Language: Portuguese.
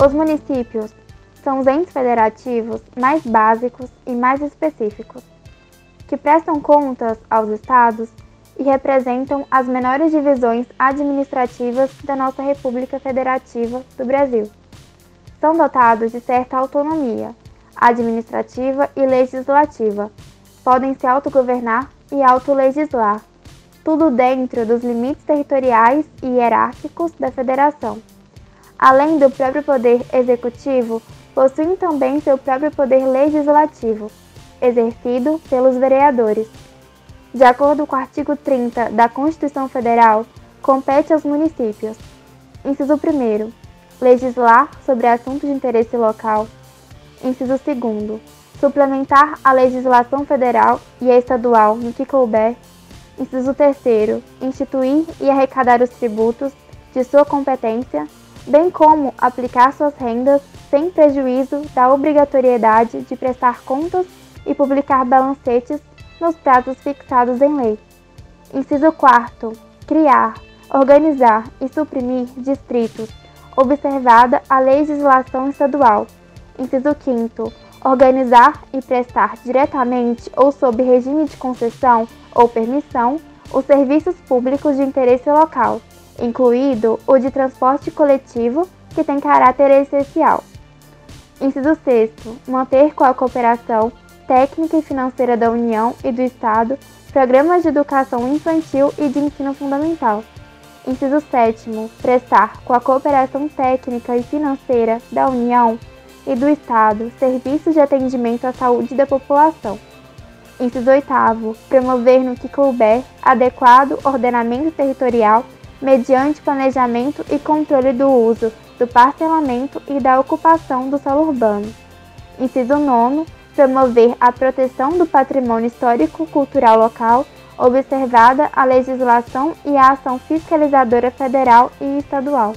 Os municípios são os entes federativos mais básicos e mais específicos, que prestam contas aos estados e representam as menores divisões administrativas da nossa República Federativa do Brasil. São dotados de certa autonomia administrativa e legislativa, podem se autogovernar e autolegislar, tudo dentro dos limites territoriais e hierárquicos da federação. Além do próprio poder executivo, possuem também seu próprio poder legislativo, exercido pelos vereadores. De acordo com o artigo 30 da Constituição Federal, compete aos municípios: inciso 1. Legislar sobre assuntos de interesse local. Inciso 2. Suplementar a legislação federal e a estadual no que couber. Inciso 3. Instituir e arrecadar os tributos de sua competência, bem como aplicar suas rendas sem prejuízo da obrigatoriedade de prestar contas e publicar balancetes nos prazos fixados em lei. Inciso 4. Criar, organizar e suprimir distritos, observada a legislação estadual. Inciso 5. Organizar e prestar diretamente ou sob regime de concessão ou permissão os serviços públicos de interesse local, incluído o de transporte coletivo, que tem caráter essencial. Inciso 6. Manter com a cooperação técnica e financeira da União e do Estado programas de educação infantil e de ensino fundamental. Inciso 7. Prestar, com a cooperação técnica e financeira da União e do Estado, serviços de atendimento à saúde da população. Inciso 8. Promover no que couber adequado ordenamento territorial mediante planejamento e controle do uso do parcelamento e da ocupação do solo urbano. Inciso 9. Promover a proteção do patrimônio histórico-cultural local, observada a legislação e a ação fiscalizadora federal e estadual.